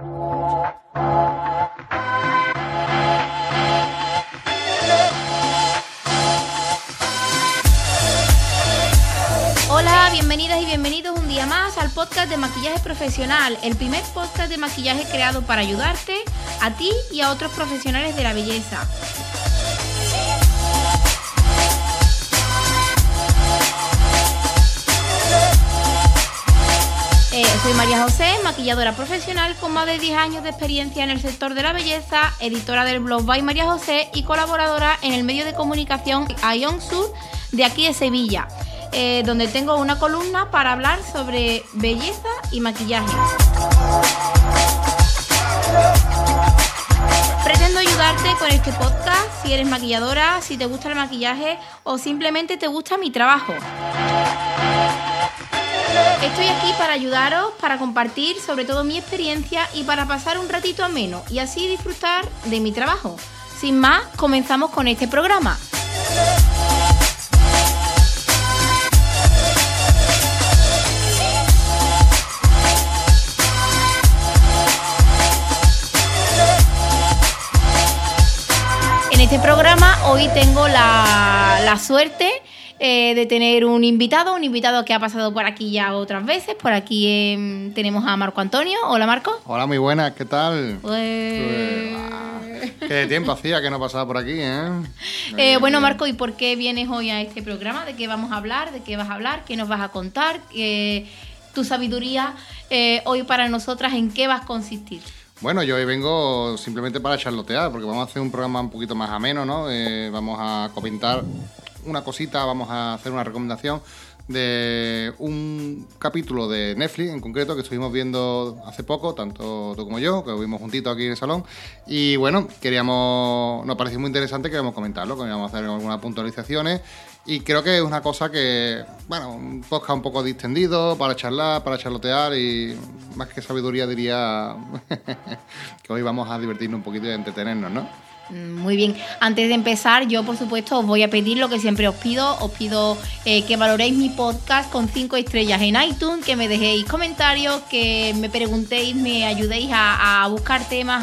Hola, bienvenidas y bienvenidos un día más al podcast de maquillaje profesional, el primer podcast de maquillaje creado para ayudarte a ti y a otros profesionales de la belleza. Soy María José, maquilladora profesional con más de 10 años de experiencia en el sector de la belleza, editora del blog By María José y colaboradora en el medio de comunicación Ion Sur de aquí de Sevilla, eh, donde tengo una columna para hablar sobre belleza y maquillaje. Pretendo ayudarte con este podcast si eres maquilladora, si te gusta el maquillaje o simplemente te gusta mi trabajo. Estoy aquí para ayudaros, para compartir sobre todo mi experiencia y para pasar un ratito ameno y así disfrutar de mi trabajo. Sin más, comenzamos con este programa. En este programa hoy tengo la, la suerte eh, de tener un invitado, un invitado que ha pasado por aquí ya otras veces. Por aquí eh, tenemos a Marco Antonio. Hola Marco. Hola, muy buenas, ¿qué tal? Eh, Qué tiempo hacía que no pasaba por aquí, ¿eh? eh, bueno Marco, ¿y por qué vienes hoy a este programa? ¿De qué vamos a hablar? ¿De qué vas a hablar? ¿Qué nos vas a contar? Eh, tu sabiduría hoy para nosotras, ¿en qué vas a consistir? Bueno, yo hoy vengo simplemente para charlotear, porque vamos a hacer un programa un poquito más ameno, ¿no? Eh, vamos a comentar una cosita, vamos a hacer una recomendación de un capítulo de Netflix en concreto que estuvimos viendo hace poco, tanto tú como yo, que lo vimos juntitos aquí en el salón. Y bueno, queríamos, nos pareció muy interesante, queríamos comentarlo, queríamos hacer algunas puntualizaciones. Y creo que es una cosa que, bueno, un un poco distendido para charlar, para charlotear y más que sabiduría diría que hoy vamos a divertirnos un poquito y entretenernos, ¿no? Mm, Muy bien, antes de empezar, yo por supuesto os voy a pedir lo que siempre os pido, os pido eh, que valoréis mi podcast con cinco estrellas en iTunes, que me dejéis comentarios, que me preguntéis, me ayudéis a, buscar temas,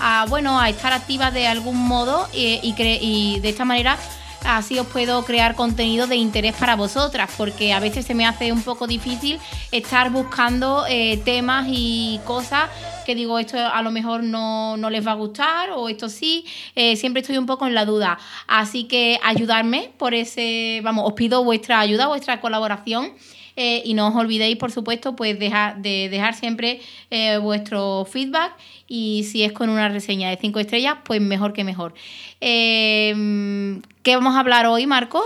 a, bueno, a estar activas de algún modo eh, y de esta manera así os puedo crear contenido de interés para vosotras, porque a veces se me hace un poco difícil estar buscando eh, temas y cosas que digo, esto a lo mejor no, no les va a gustar o esto sí, eh, siempre estoy un poco en la duda. Así que ayudarme por ese, vamos, os pido vuestra ayuda, vuestra colaboración. Eh, y no os olvidéis, por supuesto, pues dejar, de dejar siempre eh, vuestro feedback y si es con una reseña de 5 estrellas, pues mejor que mejor. Eh, ¿Qué vamos a hablar hoy, Marco?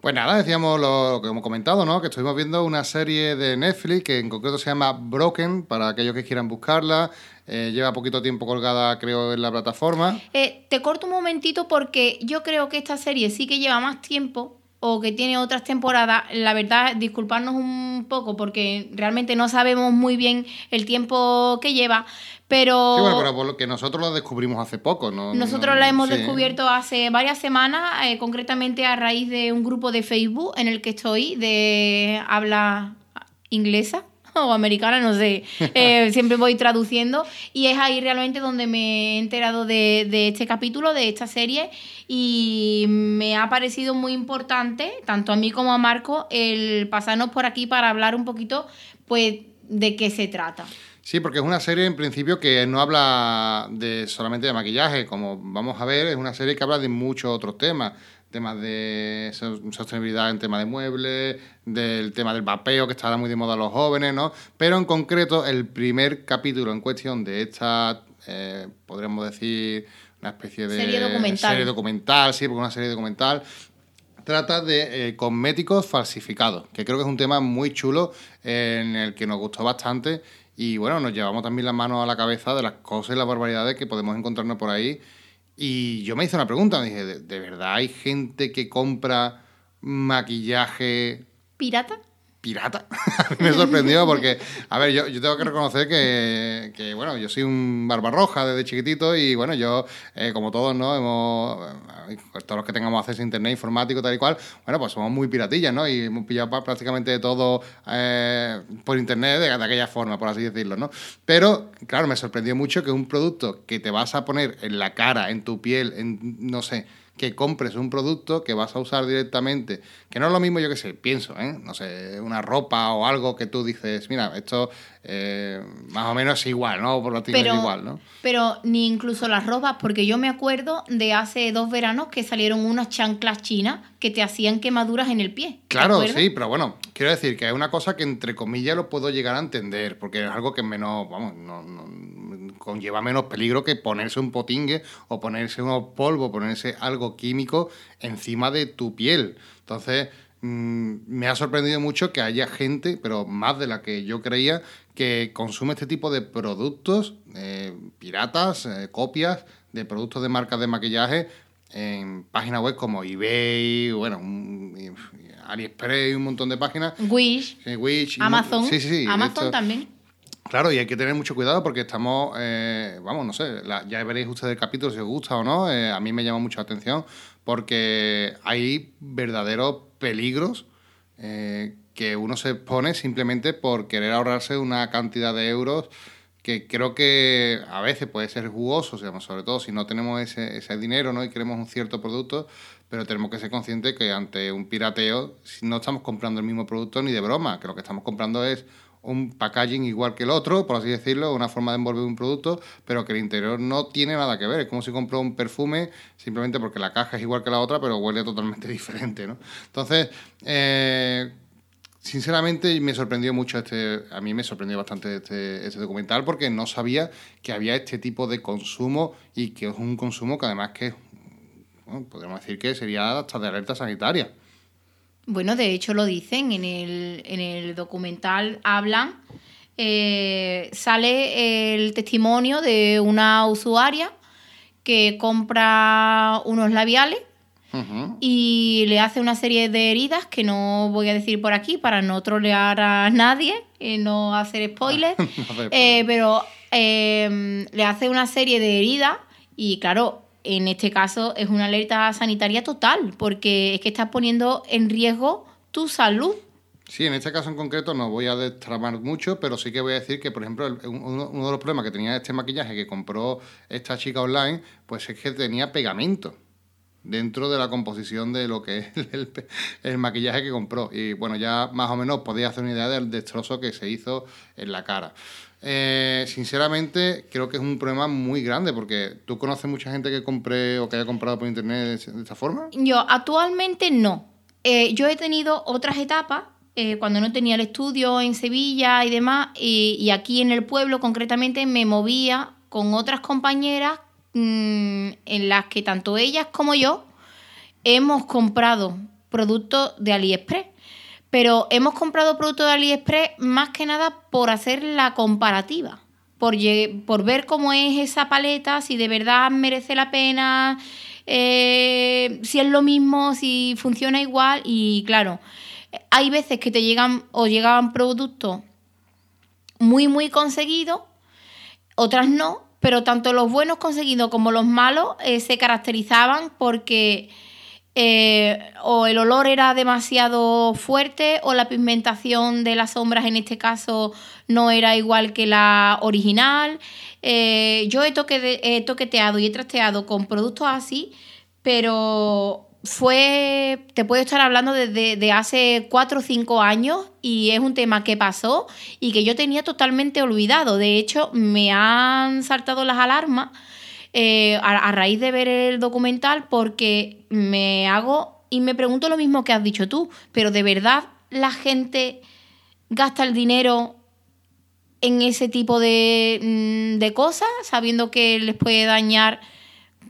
Pues nada, decíamos lo, lo que hemos comentado, ¿no? Que estuvimos viendo una serie de Netflix que en concreto se llama Broken, para aquellos que quieran buscarla. Eh, lleva poquito tiempo colgada, creo, en la plataforma. Eh, te corto un momentito porque yo creo que esta serie sí que lleva más tiempo o que tiene otras temporadas. La verdad, disculparnos un poco porque realmente no sabemos muy bien el tiempo que lleva, pero... Sí, bueno, pero por lo que nosotros lo descubrimos hace poco, ¿no? Nosotros No- la hemos sí. descubierto hace varias semanas, eh, concretamente a raíz de un grupo de Facebook en el que estoy, de habla inglesa o americana, no sé, Eh, siempre voy traduciendo. Y es ahí realmente donde me he enterado de, de este capítulo, de esta serie. Y me ha parecido muy importante, tanto a mí como a Marco, el pasarnos por aquí para hablar un poquito, pues, de qué se trata. Sí, porque es una serie en principio que no habla de solamente de maquillaje, como vamos a ver, es una serie que habla de muchos otros temas, temas de so- sostenibilidad en tema de muebles, del tema del vapeo que está muy de moda a los jóvenes, ¿no? Pero en concreto el primer capítulo en cuestión de esta, eh, podríamos decir, una especie de Serie documental. serie documental, sí, porque una serie documental trata de eh, cosméticos falsificados, que creo que es un tema muy chulo eh, en el que nos gustó bastante y bueno, nos llevamos también las manos a la cabeza de las cosas y las barbaridades que podemos encontrarnos por ahí. Y yo me hice una pregunta, me dije, ¿de, de verdad hay gente que compra maquillaje ¿Pirata? Pirata. me sorprendió porque, a ver, yo, tengo que reconocer que, bueno, yo soy un barbarroja desde chiquitito y, bueno, yo, eh, como todos, ¿no? Hemos, eh, todos los que tengamos acceso a internet informático, tal y cual, bueno, pues somos muy piratillas, ¿no? Y hemos pillado prácticamente todo eh, por internet de, de, aquella forma, por así decirlo, ¿no? Pero, claro, me sorprendió mucho que un producto que te vas a poner en la cara, en tu piel, en, no sé, que compres un producto que vas a usar directamente, que no es lo mismo, yo que sé, pienso, ¿eh? no sé, una ropa o algo que tú dices, mira, esto eh, más o menos es igual, ¿no? Por lo tanto es igual, ¿no? Pero ni incluso las ropas, porque yo me acuerdo de hace dos veranos que salieron unas chanclas chinas que te hacían quemaduras en el pie. Claro, sí, pero bueno, quiero decir que es una cosa que entre comillas lo puedo llegar a entender, porque es algo que menos, vamos, no, no conlleva menos peligro que ponerse un potingue o ponerse unos polvo, ponerse algo químico encima de tu piel. Entonces, mmm, me ha sorprendido mucho que haya gente, pero más de la que yo creía, que consume este tipo de productos, eh, piratas, eh, copias de productos de marcas de maquillaje en páginas web como eBay, bueno, un, AliExpress y un montón de páginas. Wish. Wish Amazon. Sí, sí, sí. Amazon también. Claro, y hay que tener mucho cuidado porque estamos, eh, vamos, no sé, la, ya veréis ustedes el capítulo si os gusta o no, eh, a mí me llama mucho la atención porque hay verdaderos peligros eh, que uno se pone simplemente por querer ahorrarse una cantidad de euros que creo que a veces puede ser jugoso, sobre todo si no tenemos ese, ese dinero ¿no? y queremos un cierto producto, pero tenemos que ser conscientes que ante un pirateo no estamos comprando el mismo producto ni de broma, que lo que estamos comprando es un packaging igual que el otro, por así decirlo, una forma de envolver un producto, pero que el interior no tiene nada que ver. Es como si compró un perfume simplemente porque la caja es igual que la otra, pero huele totalmente diferente, ¿no? Entonces, eh, sinceramente me sorprendió mucho este, a mí me sorprendió bastante este, este, documental porque no sabía que había este tipo de consumo y que es un consumo que además que, bueno, podríamos decir que sería hasta de alerta sanitaria. Bueno, de hecho lo dicen en el, en el documental, hablan, eh, sale el testimonio de una usuaria que compra unos labiales y le hace una serie de heridas que no voy a decir por aquí para no trolear a nadie y no hacer spoilers, no eh, pero eh, le hace una serie de heridas y claro, en este caso es una alerta sanitaria total, porque es que estás poniendo en riesgo tu salud. Sí, en este caso en concreto no voy a destramar mucho, pero sí que voy a decir que, por ejemplo, uno, de los problemas que tenía este maquillaje que compró esta chica online, pues es que tenía pegamento dentro de la composición de lo que es el, el, maquillaje que compró. Y bueno, ya más o menos podéis hacer una idea del destrozo que se hizo en la cara. Eh, sinceramente, creo que es un problema muy grande porque tú conoces mucha gente que compre o que haya comprado por internet de esta forma. Yo actualmente no. Eh, yo he tenido otras etapas eh, cuando no tenía el estudio en Sevilla y demás, y, aquí en el pueblo concretamente me movía con otras compañeras mmm, en las que tanto ellas como yo hemos comprado productos de AliExpress pero hemos comprado productos de AliExpress más que nada por hacer la comparativa, por, ver cómo es esa paleta, si de verdad merece la pena, eh, si es lo mismo, si funciona igual. Y claro, hay veces que te llegan o llegaban productos muy, muy conseguidos, otras no, pero tanto los buenos conseguidos como los malos eh, se caracterizaban porque eh, o el olor era demasiado fuerte o la pigmentación de las sombras en este caso no era igual que la original. Eh, yo he, toque he, toqueteado y he trasteado con productos así, pero fue, te puedo estar hablando desde de hace 4 o 5 años y es un tema que pasó y que yo tenía totalmente olvidado. De hecho, me han saltado las alarmas eh, a, raíz de ver el documental porque me hago y me pregunto lo mismo que has dicho tú, pero de verdad la gente gasta el dinero en ese tipo de, mm, de cosas, sabiendo que les puede dañar,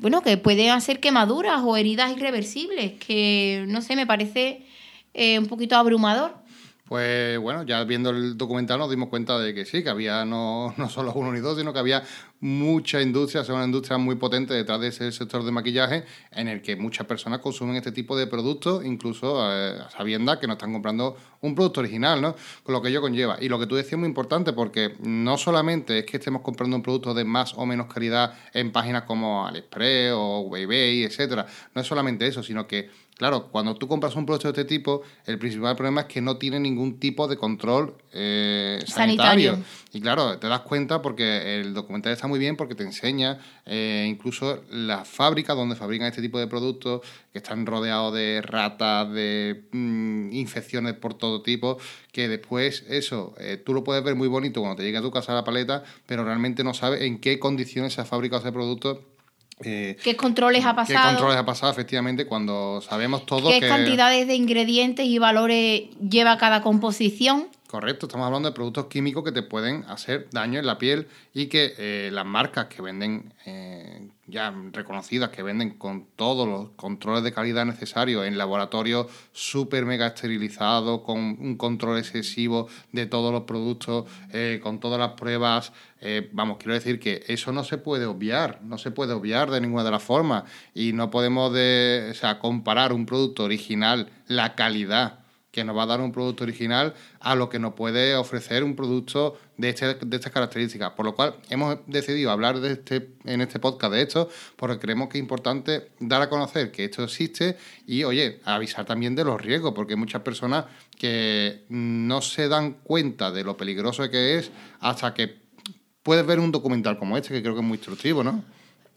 bueno, que puede hacer quemaduras o heridas irreversibles, que no sé, me parece eh, un poquito abrumador. Pues bueno, ya viendo el documental nos dimos cuenta de que sí, que había no, no solo uno ni dos, sino que había mucha industria, es una industria muy potente detrás de ese sector de maquillaje en el que muchas personas consumen este tipo de productos, incluso eh, sabiendo que no están comprando un producto original, ¿no? Con lo que ello conlleva. Y lo que tú decías es muy importante porque no solamente es que estemos comprando un producto de más o menos calidad en páginas como AliExpress o eBay, etcétera. No es solamente eso, sino que Claro, cuando tú compras un producto de este tipo, el principal problema es que no tiene ningún tipo de control eh, sanitario. Y claro, te das cuenta porque el documental está muy bien porque te enseña eh, incluso las fábricas donde fabrican este tipo de productos que están rodeados de ratas, de mm, infecciones por todo tipo, que después eso, eh, tú lo puedes ver muy bonito cuando te llega a tu casa la paleta, pero realmente no sabes en qué condiciones se ha fabricado ese producto eh, ¿Qué controles ha pasado? ¿Qué controles ha pasado, efectivamente, cuando sabemos todo ¿Qué cantidades de ingredientes y valores lleva cada composición? Correcto, estamos hablando de productos químicos que te pueden hacer daño en la piel y que eh, las marcas que venden eh, ya reconocidas, que venden con todos los controles de calidad necesarios en laboratorios súper mega esterilizados, con un control excesivo de todos los productos, eh, con todas las pruebas, vamos, quiero decir que eso no se puede obviar, no se puede obviar de ninguna de las formas y no podemos comparar un producto original, la calidad que nos va a dar un producto original a lo que nos puede ofrecer un producto de, este, de estas características. Por lo cual hemos decidido hablar de este, en este podcast de esto, porque creemos que es importante dar a conocer que esto existe y, oye, avisar también de los riesgos, porque hay muchas personas que no se dan cuenta de lo peligroso que es hasta que puedes ver un documental como este, que creo que es muy instructivo, ¿no?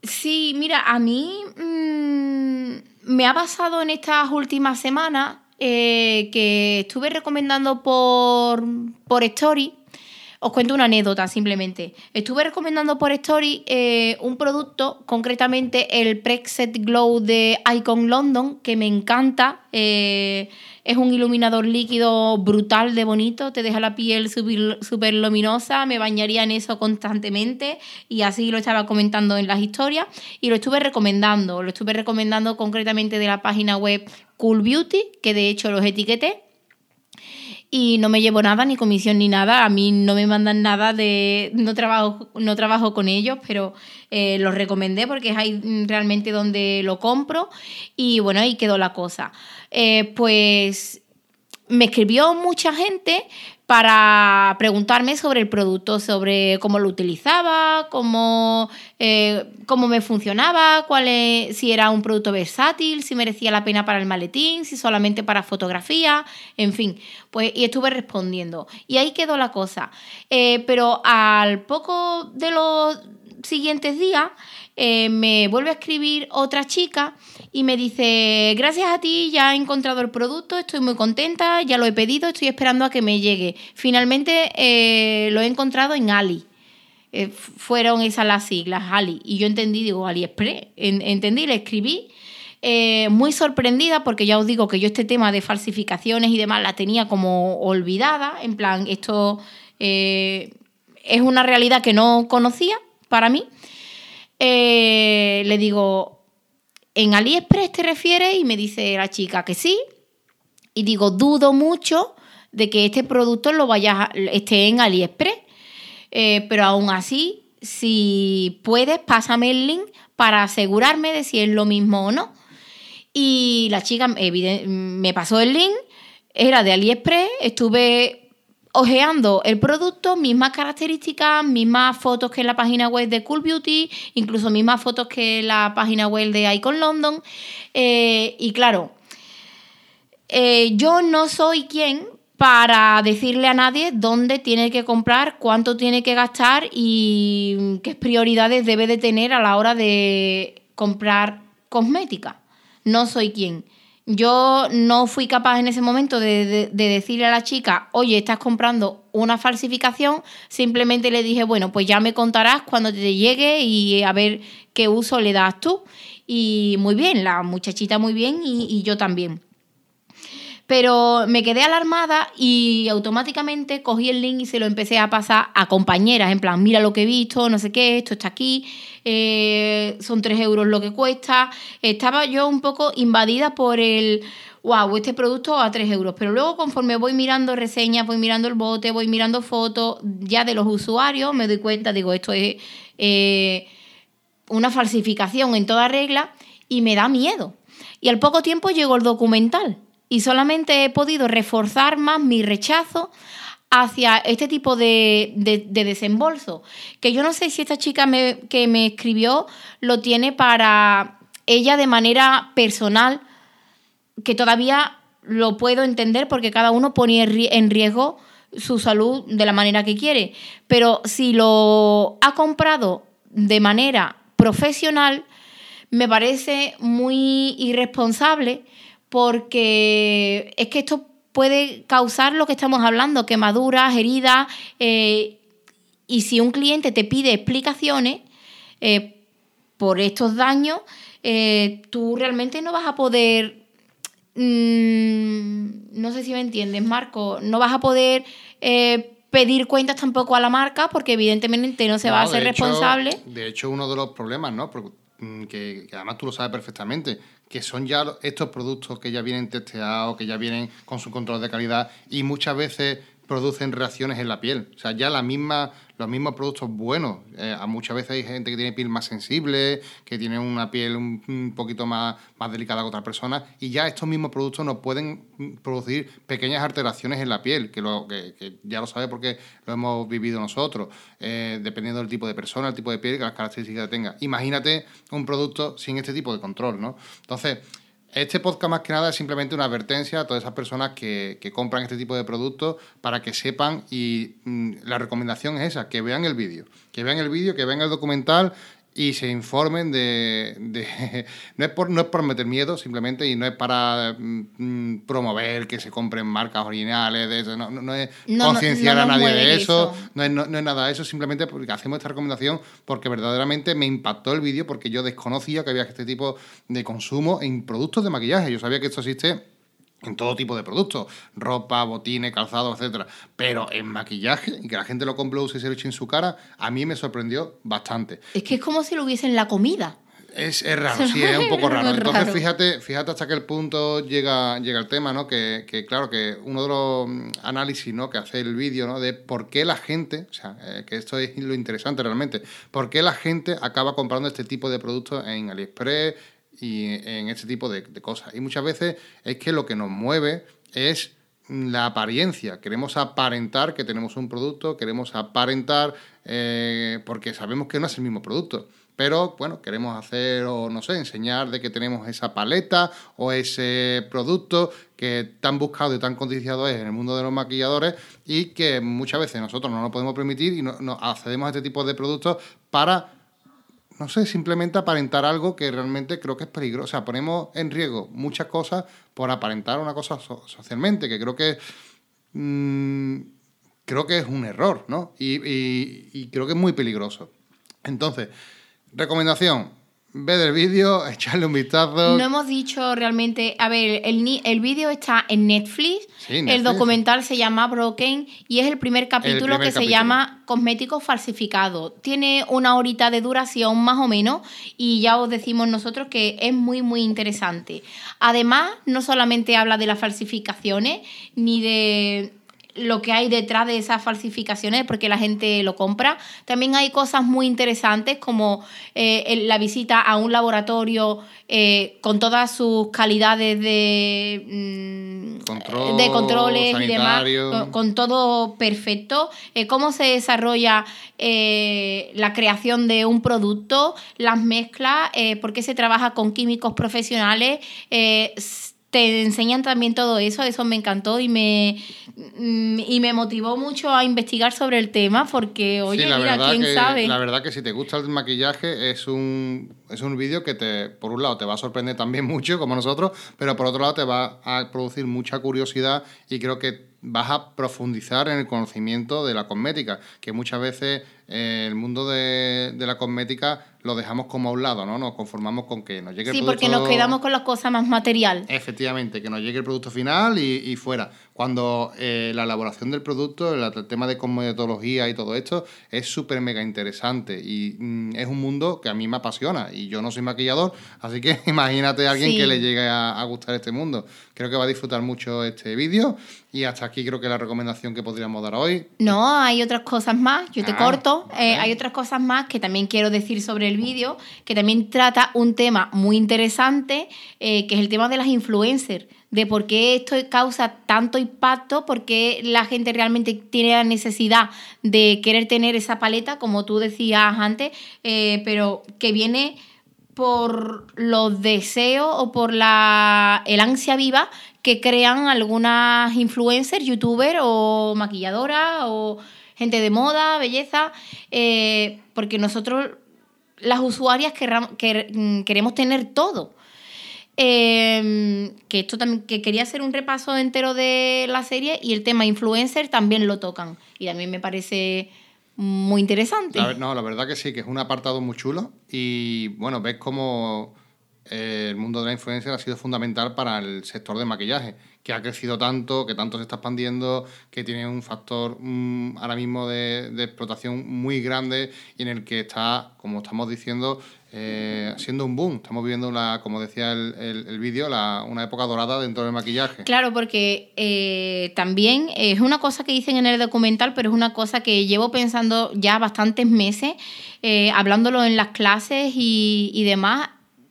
Sí, mira, a mí mm, me ha pasado en estas últimas semanas eh, que estuve recomendando por, por Story. Os cuento una anécdota simplemente. Estuve recomendando por Story eh, un producto, concretamente el Prexet Glow de Icon London, que me encanta. Eh, es un iluminador líquido brutal de bonito, te deja la piel súper luminosa, me bañaría en eso constantemente y así lo estaba comentando en las historias y lo estuve recomendando, lo estuve recomendando concretamente de la página web Cool Beauty, que de hecho los etiqueté y no me llevo nada, ni comisión ni nada. A mí no me mandan nada de. No trabajo, no trabajo con ellos, pero eh, los recomendé porque es ahí realmente donde lo compro. Y bueno, ahí quedó la cosa. Eh, pues me escribió mucha gente para preguntarme sobre el producto, sobre cómo lo utilizaba, cómo, eh, cómo me funcionaba, cuál si era un producto versátil, si merecía la pena para el maletín, si solamente para fotografía, en fin. Pues, y estuve respondiendo. Y ahí quedó la cosa. Eh, pero al poco de los siguientes días eh, me vuelve a escribir otra chica y me dice, gracias a ti ya he encontrado el producto, estoy muy contenta, ya lo he pedido, estoy esperando a que me llegue. Finalmente eh, lo he encontrado en Ali. Eh, fueron esas las siglas, Ali. Y yo entendí, digo, AliExpress. entendí, le escribí. muy sorprendida porque ya os digo que yo este tema de falsificaciones y demás la tenía como olvidada, en plan, esto es una realidad que no conocía para mí. Eh, le digo, ¿en AliExpress te refieres? Y me dice la chica que sí. Y digo, dudo mucho de que este producto lo vaya esté en AliExpress. Eh, pero aún así, si puedes, pásame el link para asegurarme de si es lo mismo o no. Y la chica me pasó el link, era de AliExpress, estuve ojeando el producto, mismas características, mismas fotos que en la página web de Cool Beauty, incluso mismas fotos que en la página web de Icon London. Eh, y claro, eh, yo no soy quien para decirle a nadie dónde tiene que comprar, cuánto tiene que gastar y qué prioridades debe de tener a la hora de comprar cosmética. No soy quien. Yo no fui capaz en ese momento de, decirle a la chica, oye, estás comprando una falsificación. Simplemente le dije, bueno, pues ya me contarás cuando te llegue y a ver qué uso le das tú. Y muy bien, la muchachita muy bien y, yo también. Pero me quedé alarmada y automáticamente cogí el link y se lo empecé a pasar a compañeras, en plan, mira lo que he visto, no sé qué, esto está aquí, eh, son 3 euros lo que cuesta. Estaba yo un poco invadida por el, wow, este producto a 3 euros. Pero luego conforme voy mirando reseñas, voy mirando el bote, voy mirando fotos ya de los usuarios, me doy cuenta, digo, esto es eh, una falsificación en toda regla y me da miedo. Y al poco tiempo llegó el documental y solamente he podido reforzar más mi rechazo hacia este tipo de, desembolso. Que yo no sé si esta chica que me escribió lo tiene para ella de manera personal, que todavía lo puedo entender porque cada uno pone en riesgo su salud de la manera que quiere. Pero si lo ha comprado de manera profesional, me parece muy irresponsable porque es que esto puede causar lo que estamos hablando, quemaduras, heridas, eh, y si un cliente te pide explicaciones eh, por estos daños, eh, tú realmente no vas a poder, mm, no sé si me entiendes, Marco, no vas a poder pedir cuentas tampoco a la marca porque evidentemente no se va a ser responsable. De hecho, uno de los problemas, ¿no? Mm, que, que, además tú lo sabes perfectamente, que son ya estos productos que ya vienen testeados, que ya vienen con su control de calidad y muchas veces producen reacciones en la piel. O sea, ya la misma, los mismos productos buenos. Eh, muchas veces hay gente que tiene piel más sensible, que tiene una piel un, poquito más, más delicada que otras personas, y ya estos mismos productos nos pueden producir pequeñas alteraciones en la piel, que, lo, que, ya lo sabe porque lo hemos vivido nosotros, eh, dependiendo del tipo de persona, el tipo de piel las características que tenga. Imagínate un producto sin este tipo de control, ¿no? Entonces, este podcast más que nada es simplemente una advertencia a todas esas personas que, compran este tipo de productos para que sepan y mm, la recomendación es esa, que vean el vídeo, que vean el vídeo, que vean el documental y se informen de, no, es por, no es por meter miedo simplemente y no es para mm, mm, promover que se compren marcas originales de eso, no, no, es concienciar a nadie de eso, No, es, no, es, nada de eso simplemente porque hacemos esta recomendación porque verdaderamente me impactó el vídeo porque yo desconocía que había este tipo de consumo en productos de maquillaje. Yo sabía que esto existe en todo tipo de productos, ropa, botines, calzado, etcétera. Pero en maquillaje, y que la gente lo compre y se lo eche en su cara, a mí me sorprendió bastante. Es que es como si lo hubiesen en la comida. Es, raro, sí, es un poco raro. Entonces, fíjate, fíjate hasta qué punto llega, llega el tema, ¿no? Que, claro, que uno de los mm, análisis ¿no? que hace el vídeo, ¿no? De por qué la gente, o sea, eh, que esto es lo interesante realmente, por qué la gente acaba comprando este tipo de productos en AliExpress, y en este tipo de, cosas. Y muchas veces es que lo que nos mueve es la apariencia. Queremos aparentar que tenemos un producto, queremos aparentar eh, porque sabemos que no es el mismo producto. Pero bueno, queremos hacer o no sé, enseñar de que tenemos esa paleta o ese producto que tan buscado y tan codiciado es en el mundo de los maquilladores y que muchas veces nosotros no nos podemos permitir y no accedemos a este tipo de productos para no sé, simplemente aparentar algo que realmente creo que es peligroso. O sea, ponemos en riesgo muchas cosas por aparentar una cosa socialmente, que creo que mm, creo que es un error, ¿no? y creo que es muy peligroso. Entonces, recomendación, Ve el vídeo, echarle un vistazo. No hemos dicho realmente. A ver, el, el vídeo está en Netflix. El documental se llama Broken y es el primer capítulo que se llama Cosméticos falsificados. Tiene una horita de duración más o menos y ya os decimos nosotros que es muy, muy interesante. Además, no solamente habla de las falsificaciones ni de lo que hay detrás de esas falsificaciones, porque la gente lo compra. También hay cosas muy interesantes como eh, la visita a un laboratorio eh, con todas sus calidades de, mm, de controles y demás, con, todo perfecto. Eh, cómo se desarrolla la creación de un producto, las mezclas, por qué se trabaja con químicos profesionales te enseñan también todo eso, eso me encantó y me, mm, y me motivó mucho a investigar sobre el tema porque, oye, mira, quién sabe. La verdad que si te gusta el maquillaje es un, es un vídeo que te, por un lado te va a sorprender también mucho, como nosotros, pero por otro lado te va a producir mucha curiosidad y creo que vas a profundizar en el conocimiento de la cosmética, que muchas veces eh, el mundo de, de, la cosmética lo dejamos como a un lado, ¿no? Nos conformamos con que nos llegue el producto... Sí, porque nos quedamos con las cosas más material. Efectivamente, que nos llegue el producto final y, y fuera. Cuando eh, la elaboración del producto, el, el tema de cosmetología y todo esto es súper mega interesante y mm, es un mundo que a mí me apasiona y yo no soy maquillador, así que imagínate a alguien Sí. que le llegue a, a gustar este mundo. Creo que va a disfrutar mucho este vídeo y hasta aquí creo que la recomendación que podríamos dar hoy. No, hay otras cosas más, yo te Ah, corto. Eh, hay otras cosas más que también quiero decir sobre el vídeo, que también trata un tema muy interesante, eh, que es el tema de las influencers, de por qué esto causa tanto impacto, por qué la gente realmente tiene la necesidad de querer tener esa paleta, como tú decías antes, eh, pero que viene por los deseos o por la el ansia viva que crean algunas influencers, youtubers o maquilladoras o gente de moda, belleza, eh, porque nosotros las usuarias mm, queremos tener todo. Eh, que esto también que quería hacer un repaso entero de la serie y el tema influencer también lo tocan y también me parece muy interesante. La no, la verdad que sí, que es un apartado muy chulo y bueno, ves cómo el mundo de la influencia ha sido fundamental para el sector de maquillaje, que ha crecido tanto, que tanto se está expandiendo, que tiene un factor mm, ahora mismo de, explotación muy grande y en el que está, como estamos diciendo, eh, siendo un boom. Estamos viviendo, la, como decía el, el- el vídeo, una época dorada dentro del maquillaje. Claro, porque eh, también es una cosa que dicen en el documental, pero es una cosa que llevo pensando ya bastantes meses, eh, hablándolo en las clases y, y demás.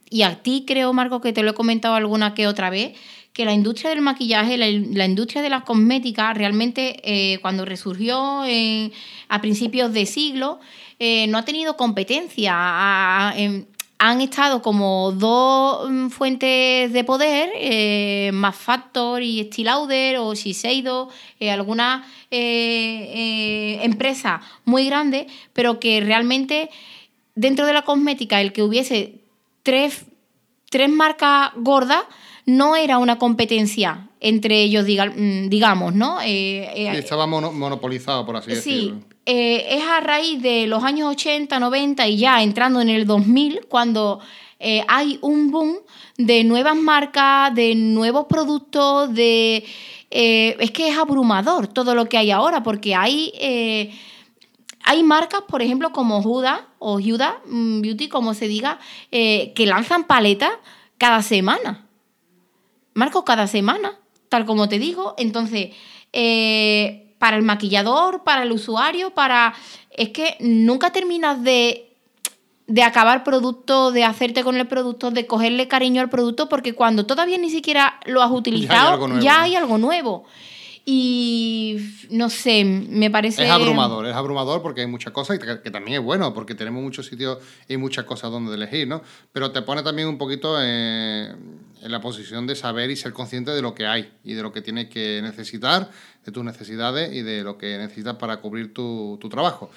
Y a ti creo, Marco, que te lo he comentado alguna que otra vez, que la industria del maquillaje, la, industria de las cosméticas, realmente eh, cuando resurgió en- a principios de siglo, eh, no ha tenido competencia. Em, han estado como dos mm, fuentes de poder, eh, Mass Factor y Estee Lauder o Shiseido, eh, alguna eh, eh, empresa muy grande, pero que realmente dentro de la cosmética el que hubiese tres, tres marcas gordas no era una competencia entre ellos, mm, digamos, ¿no? Eh, eh, estaba mono- monopolizado, por así Sí, decirlo. eh, es a raíz de los años 80, 90 y ya entrando en el 2000 cuando eh, hay un boom de nuevas marcas, de nuevos productos, de... es que es abrumador todo lo que hay ahora porque hay... hay marcas, por ejemplo, como Huda o Huda Beauty, como se diga, eh, que lanzan paletas cada semana. Marco cada semana, tal como te digo. Entonces, eh, para el maquillador, para el usuario, para. Es que nunca terminas de, de acabar producto, de hacerte con el producto, de cogerle cariño al producto, porque cuando todavía ni siquiera lo has utilizado, algo nuevo. ya hay algo nuevo. Y no sé, me parece. Es abrumador, es abrumador porque hay muchas cosas y que, que también es bueno porque tenemos muchos sitios y muchas cosas donde elegir, ¿no? Pero te pone también un poquito eh, en la posición de saber y ser consciente de lo que hay y de lo que tienes que necesitar, de tus necesidades y de lo que necesitas para cubrir tu, tu trabajo.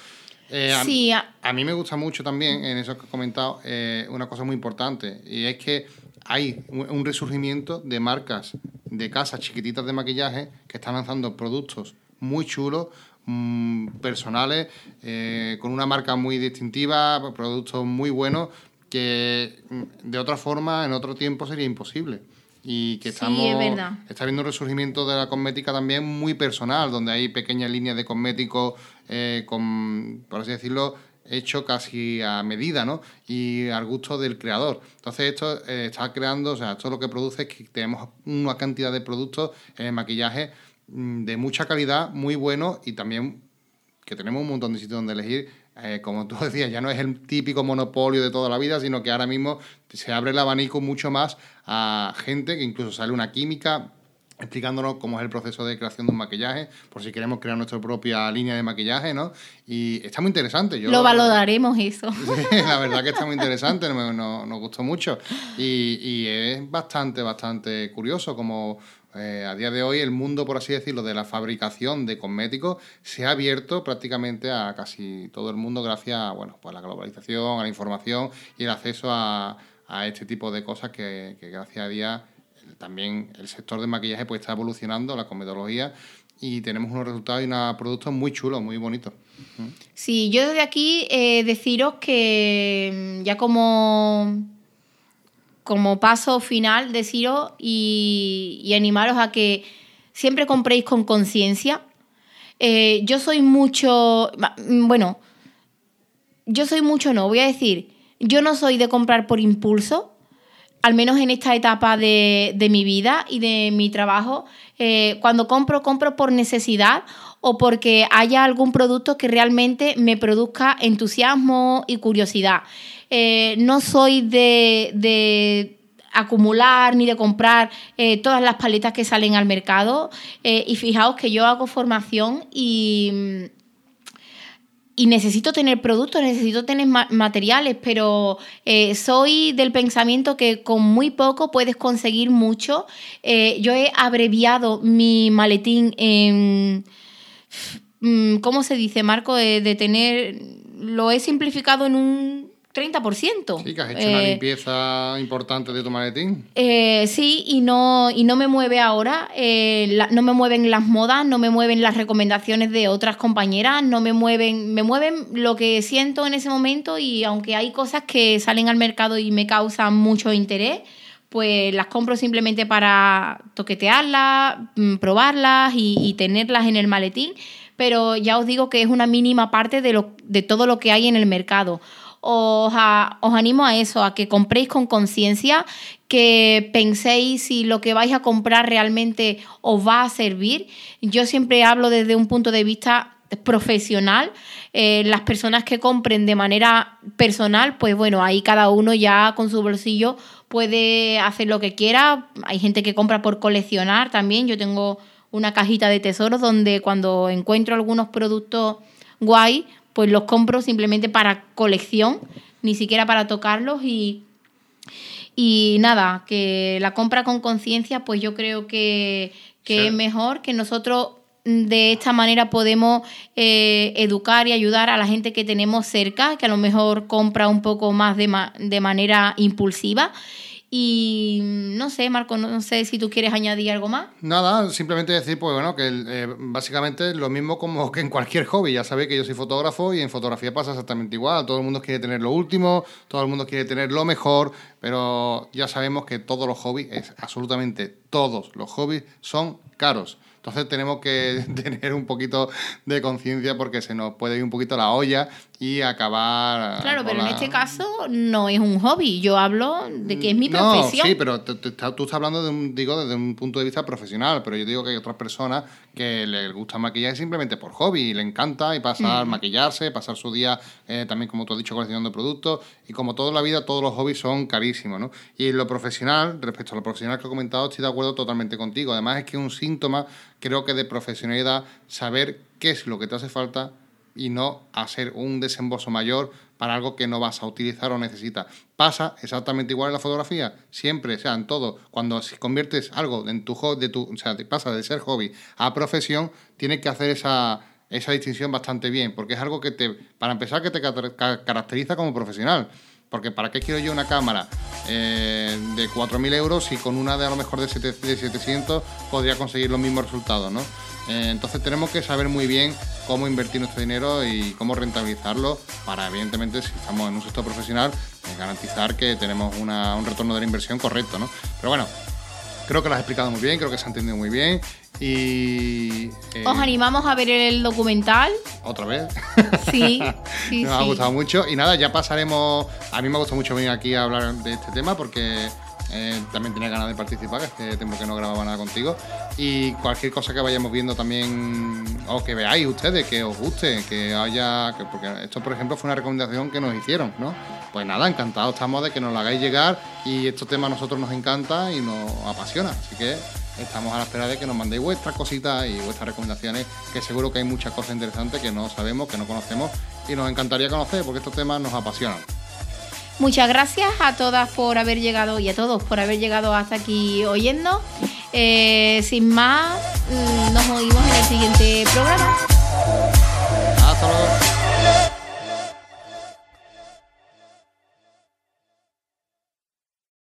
Eh, a- Sí, a- a mí me gusta mucho también, en eso que has comentado, eh, una cosa muy importante, y es que hay un un resurgimiento de marcas de casas chiquititas de maquillaje que están lanzando productos muy chulos, mm, personales, eh, con una marca muy distintiva, productos muy buenos, que mm, de otra forma, en otro tiempo sería imposible. Y que Sí, estamos es verdad. está habiendo un resurgimiento de la cosmética también muy personal, donde hay pequeñas líneas de cosméticos eh, con, por así decirlo, hecho casi a medida, ¿no? Y al gusto del creador. Entonces esto eh, está creando, o sea, esto lo que produce es que tenemos una cantidad de productos en el maquillaje mm, de mucha calidad, muy bueno y también que tenemos un montón de sitios donde elegir. eh, como tú decías, ya no es el típico monopolio de toda la vida, sino que ahora mismo se abre el abanico mucho más a gente que incluso sale una química explicándonos cómo es el proceso de creación de un maquillaje, por si queremos crear nuestra propia línea de maquillaje, ¿no? Y está muy interesante. Yo, lo valoraremos eso. Sí, la verdad que está muy interesante, nos, nos- nos gustó mucho. Y, y es bastante, bastante curioso como eh, a día de hoy el mundo, por así decirlo, de la fabricación de cosméticos se ha abierto prácticamente a casi todo el mundo gracias a bueno, pues a la globalización, a la información y el acceso a, a este tipo de cosas que, que gracias a Dios también el sector de maquillaje pues está evolucionando, la cosmetología, y tenemos unos resultados y unos productos muy chulos, muy bonitos. Sí, yo desde aquí eh, deciros que mm, ya como, como paso final, deciros y, y animaros a que siempre compréis con conciencia. Eh, yo soy mucho, mm, bueno, yo soy mucho no, voy a decir, yo no soy de comprar por impulso, al menos en esta etapa de, mi vida y de mi trabajo. Eh, cuando compro, compro por necesidad o porque haya algún producto que realmente me produzca entusiasmo y curiosidad. Eh, no soy de, acumular ni de comprar eh, todas las paletas que salen al mercado. y fijaos que yo hago formación y y necesito tener productos, necesito tener materiales, pero eh, soy del pensamiento que con muy poco puedes conseguir mucho. Eh, yo he abreviado mi maletín en... Mm, ¿Cómo se dice, Marco? de tener... Lo he simplificado en un 30%. Sí, que has hecho una eh, limpieza importante de tu maletín. Eh, sí, y no, y no me mueve ahora, eh, no me mueven las modas, no me mueven las recomendaciones de otras compañeras, no me mueven, me mueven lo que siento en ese momento y aunque hay cosas que salen al mercado y me causan mucho interés, pues las compro simplemente para toquetearlas, mm, probarlas y, y tenerlas en el maletín, pero ya os digo que es una mínima parte de, lo, de todo lo que hay en el mercado os, animo a eso, a que compréis con conciencia, que penséis si lo que vais a comprar realmente os va a servir. Yo siempre hablo desde un punto de vista profesional. Eh, las personas que compren de manera personal, pues bueno, ahí cada uno ya con su bolsillo puede hacer lo que quiera. Hay gente que compra por coleccionar también. Yo tengo una cajita de tesoros donde cuando encuentro algunos productos guay, pues los compro simplemente para colección, ni siquiera para tocarlos y, y nada, que la compra con conciencia, pues yo creo que, es mejor que nosotros de esta manera podemos eh, educar y ayudar a la gente que tenemos cerca, que a lo mejor compra un poco más de, de manera impulsiva y no sé, Marco, no sé si tú quieres añadir algo más. Nada, simplemente decir, pues bueno, que eh, básicamente lo mismo como que en cualquier hobby. Ya sabéis que yo soy fotógrafo y en fotografía pasa exactamente igual. Todo el mundo quiere tener lo último, todo el mundo quiere tener lo mejor, pero ya sabemos que todos los hobbies, es, absolutamente todos los hobbies, son caros. Entonces tenemos que tener un poquito de conciencia porque se nos puede ir un poquito la olla y acabar. Claro, pero en este caso no es un hobby. Yo hablo de que es mi profesión. sí, pero tú estás hablando de un, digo, desde un punto de vista profesional, pero yo digo que hay otras personas que les gusta maquillar simplemente por hobby y le encanta y pasar, mm. maquillarse, pasar su día eh, también, como tú has dicho, coleccionando productos. Y como toda la vida, todos los hobbies son carísimos, ¿no? Y lo profesional, respecto a lo profesional que he comentado, estoy de acuerdo totalmente contigo. Además, es que es un síntoma, creo que de profesionalidad, saber qué es lo que te hace falta y no hacer un desembolso mayor para algo que no vas a utilizar o necesitas. Pasa exactamente igual en la fotografía, siempre, o sea, en todo. Cuando conviertes algo en tu hobby, o sea, te pasa de ser hobby a profesión, tienes que hacer esa, esa distinción bastante bien, porque es algo que te, para empezar, que te caracteriza como profesional. Porque ¿para qué quiero yo una cámara eh, de 4.000 euros y con una de a lo mejor de, 700 podría conseguir los mismos resultados, ¿no? Eh, entonces tenemos que saber muy bien cómo invertir nuestro dinero y cómo rentabilizarlo para, evidentemente, si estamos en un sector profesional, eh, garantizar que tenemos un retorno de la inversión correcto, ¿no? Pero bueno, creo que lo has explicado muy bien, creo que se ha entendido muy bien y... Eh, Os animamos a ver el documental. ¿Otra vez? Sí, sí, Me ha gustado mucho y nada, ya pasaremos... A mí me ha gustado mucho venir aquí a hablar de este tema porque eh, también tenía ganas de participar, este tiempo que no grababa nada contigo. Y cualquier cosa que vayamos viendo también, o que veáis ustedes, que os guste, que haya. porque esto, por ejemplo, fue una recomendación que nos hicieron, ¿no? Pues nada, encantados estamos de que nos lo hagáis llegar y estos temas a nosotros nos encanta y nos apasiona. Así que estamos a la espera de que nos mandéis vuestras cositas y vuestras recomendaciones, que seguro que hay muchas cosas interesantes que no sabemos, que no conocemos y nos encantaría conocer porque estos temas nos apasionan. Muchas gracias a todas por haber llegado y a todos por haber llegado hasta aquí oyendo. Eh, sin más, mm, nos oímos en el siguiente programa. Hasta luego.